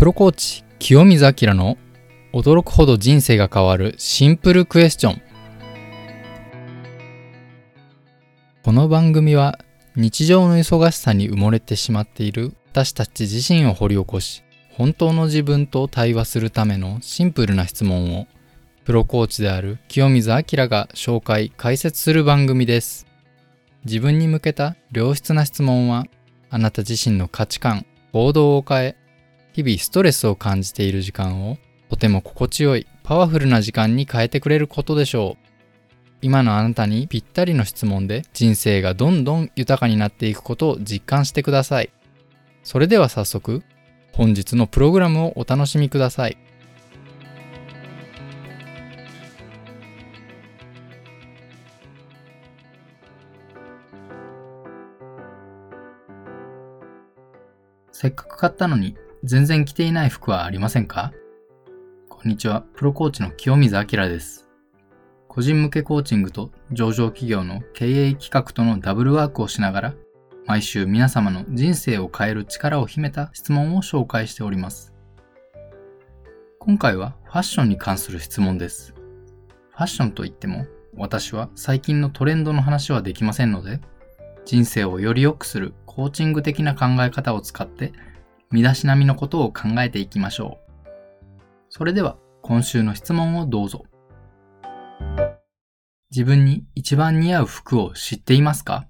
プロコーチ清水明の驚くほど人生が変わるシンプルクエスチョン。この番組は日常の忙しさに埋もれてしまっている私たち自身を掘り起こし本当の自分と対話するためのシンプルな質問をプロコーチである清水明が紹介解説する番組です。自分に向けた良質な質問はあなた自身の価値観行動を変え日々ストレスを感じている時間をとても心地よいパワフルな時間に変えてくれることでしょう。今のあなたにぴったりの質問で人生がどんどん豊かになっていくことを実感してください。それでは早速、本日のプログラムをお楽しみください。せっかく買ったのに全然着ていない服はありませんか？こんにちは、プロコーチの清水明です。個人向けコーチングと上場企業の経営企画とのダブルワークをしながら、毎週皆様の人生を変える力を秘めた質問を紹介しております。今回はファッションに関する質問です。ファッションといっても、私は最近のトレンドの話はできませんので、人生をより良くするコーチング的な考え方を使って身だしなみのことを考えていきましょう。それでは今週の質問をどうぞ。自分に一番似合う服を知っていますか？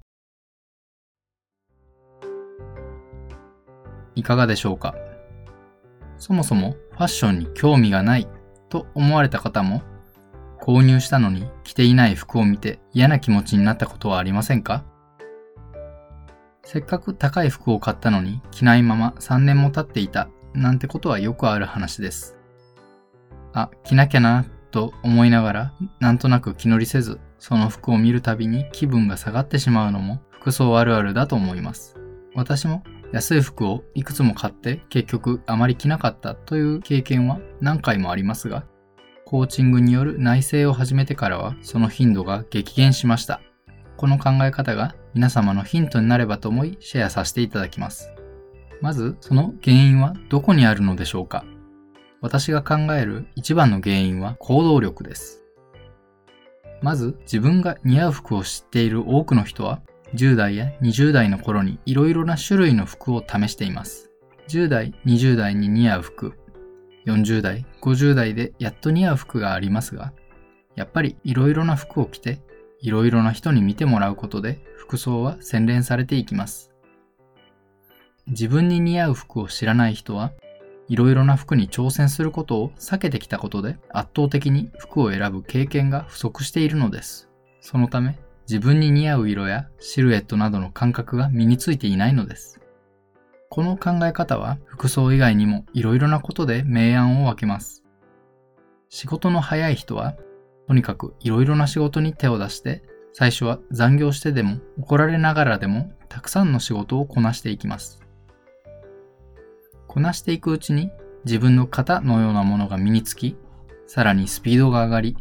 いかがでしょうか？そもそもファッションに興味がないと思われた方も購入したのに着ていない服を見て嫌な気持ちになったことはありませんか？せっかく高い服を買ったのに着ないまま3年も経っていたなんてことはよくある話です。あ、着なきゃなと思いながらなんとなく気乗りせずその服を見るたびに気分が下がってしまうのも服装あるあるだと思います。私も安い服をいくつも買って結局あまり着なかったという経験は何回もありますが、コーチングによる内省を始めてからはその頻度が激減しました。この考え方が皆様のヒントになればと思いシェアさせていただきます。まず、その原因はどこにあるのでしょうか私が考える一番の原因は行動力です。まず、自分が似合う服を知っている多くの人は、10代や20代の頃に色々な種類の服を試しています。10代、20代に似合う服、40代、50代でやっと似合う服がありますが、やっぱり色々な服を着ていろいろな人に見てもらうことで服装は洗練されていきます。自分に似合う服を知らない人はいろいろな服に挑戦することを避けてきたことで圧倒的に服を選ぶ経験が不足しているのです。そのため自分に似合う色やシルエットなどの感覚が身についていないのです。この考え方は服装以外にもいろいろなことで明暗を分けます。仕事の早い人はとにかくいろいろな仕事に手を出して、最初は残業してでも怒られながらでもたくさんの仕事をこなしていきます。こなしていくうちに自分の型のようなものが身につき、さらにスピードが上がり、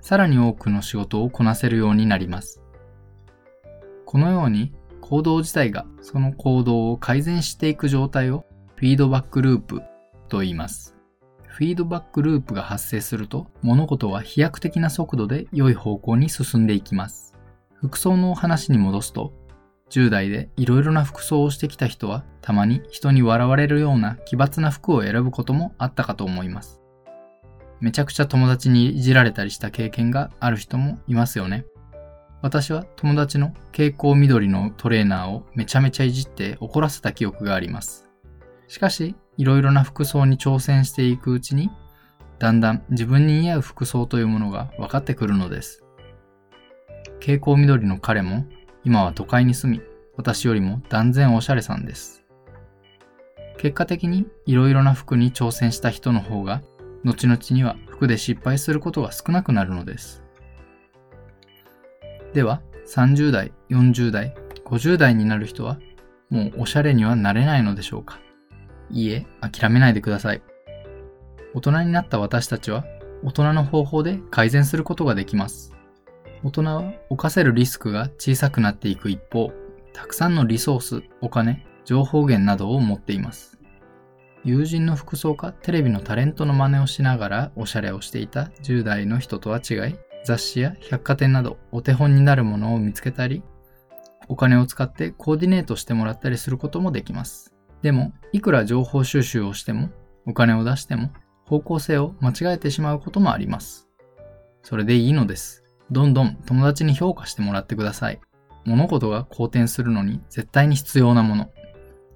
さらに多くの仕事をこなせるようになります。このように行動自体がその行動を改善していく状態をフィードバックループと言います。フィードバックループが発生すると物事は飛躍的な速度で良い方向に進んでいきます。服装のお話に戻すと、10代で色々な服装をしてきた人はたまに人に笑われるような奇抜な服を選ぶこともあったかと思います。めちゃくちゃ友達にいじられたりした経験がある人もいますよね。私は友達の蛍光緑のトレーナーをめちゃめちゃいじって怒らせた記憶があります。しかし、いろいろな服装に挑戦していくうちに、だんだん自分に似合う服装というものが分かってくるのです。蛍光緑の彼も今は都会に住み、私よりも断然おしゃれさんです。結果的にいろいろな服に挑戦した人の方が、後々には服で失敗することが少なくなるのです。では、30代、40代、50代になる人は、もうおしゃれにはなれないのでしょうか？いいえ、諦めないでください。大人になった私たちは、大人の方法で改善することができます。大人は犯せるリスクが小さくなっていく一方、たくさんのリソース、お金、情報源などを持っています。友人の服装かテレビのタレントの真似をしながらおしゃれをしていた10代の人とは違い、雑誌や百貨店などお手本になるものを見つけたり、お金を使ってコーディネートしてもらったりすることもできます。でも、いくら情報収集をしても、お金を出しても、方向性を間違えてしまうこともあります。それでいいのです。どんどん友達に評価してもらってください。物事が好転するのに絶対に必要なもの。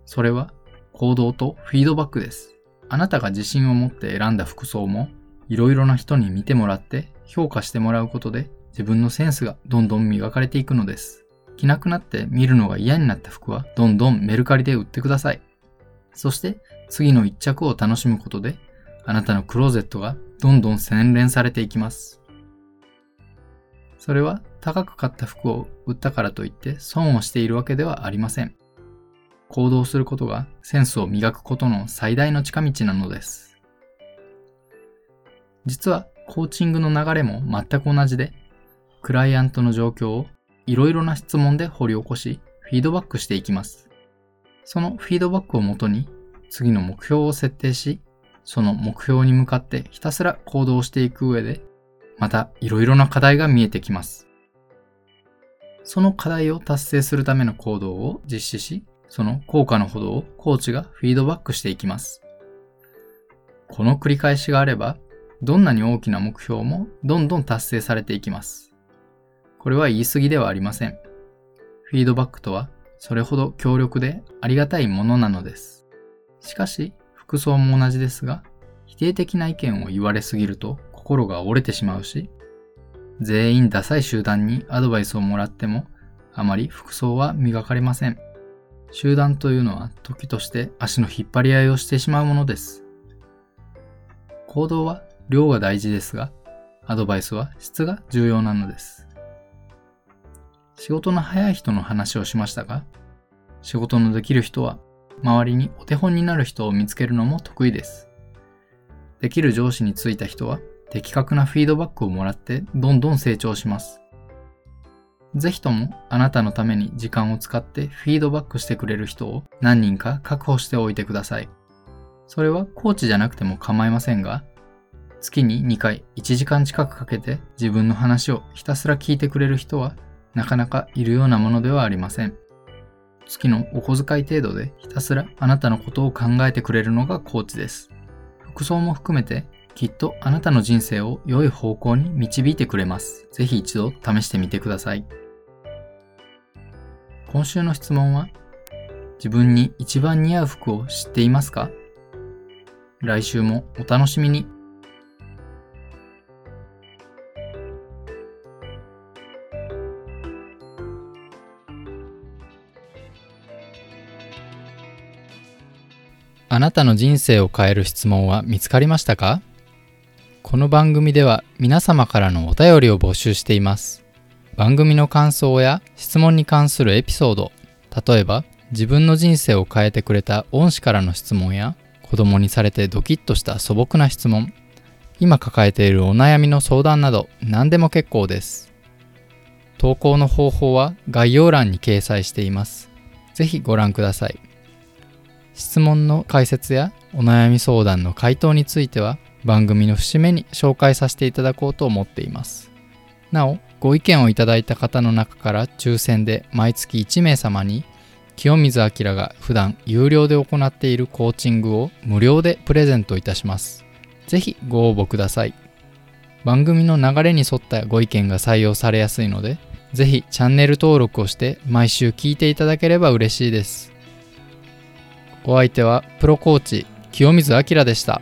それは行動とフィードバックです。あなたが自信を持って選んだ服装も、いろいろな人に見てもらって評価してもらうことで自分のセンスがどんどん磨かれていくのです。着なくなって見るのが嫌になった服はどんどんメルカリで売ってください。そして次の一着を楽しむことであなたのクローゼットがどんどん洗練されていきます。それは高く買った服を売ったからといって損をしているわけではありません。行動することがセンスを磨くことの最大の近道なのです。実はコーチングの流れも全く同じで、クライアントの状況をいろいろな質問で掘り起こし、フィードバックしていきます。そのフィードバックをもとに次の目標を設定し、その目標に向かってひたすら行動していく上で、またいろいろな課題が見えてきます。その課題を達成するための行動を実施し、その効果のほどをコーチがフィードバックしていきます。この繰り返しがあれば、どんなに大きな目標もどんどん達成されていきます。これは言い過ぎではありません。フィードバックとはそれほど強力でありがたいものなのです。しかし、服装も同じですが、否定的な意見を言われすぎると心が折れてしまうし、全員ダサい集団にアドバイスをもらっても、あまり服装は磨かれません。集団というのは時として足の引っ張り合いをしてしまうものです。行動は量が大事ですが、アドバイスは質が重要なのです。仕事の早い人の話をしましたが、仕事のできる人は周りにお手本になる人を見つけるのも得意です。できる上司についた人は的確なフィードバックをもらってどんどん成長します。ぜひともあなたのために時間を使ってフィードバックしてくれる人を何人か確保しておいてください。それはコーチじゃなくても構いませんが、月に2回1時間近くかけて自分の話をひたすら聞いてくれる人はなかなかいるようなものではありません。月のお小遣い程度でひたすらあなたのことを考えてくれるのがコーチです。服装も含めてきっとあなたの人生を良い方向に導いてくれます。ぜひ一度試してみてください。今週の質問は、自分に一番似合う服を知っていますか？来週もお楽しみに。あなたの人生を変える質問は見つかりましたか？この番組では皆様からのお便りを募集しています。番組の感想や質問に関するエピソード、例えば自分の人生を変えてくれた恩師からの質問や子供にされてドキッとした素朴な質問、今抱えているお悩みの相談など何でも結構です。投稿の方法は概要欄に掲載しています。ぜひご覧ください。質問の解説やお悩み相談の回答については番組の節目に紹介させていただこうと思っています。なお、ご意見をいただいた方の中から抽選で毎月1名様に清水明が普段有料で行っているコーチングを無料でプレゼントいたします。ぜひご応募ください。番組の流れに沿ったご意見が採用されやすいので、ぜひチャンネル登録をして毎週聞いていただければ嬉しいです。お相手はプロコーチ清水明でした。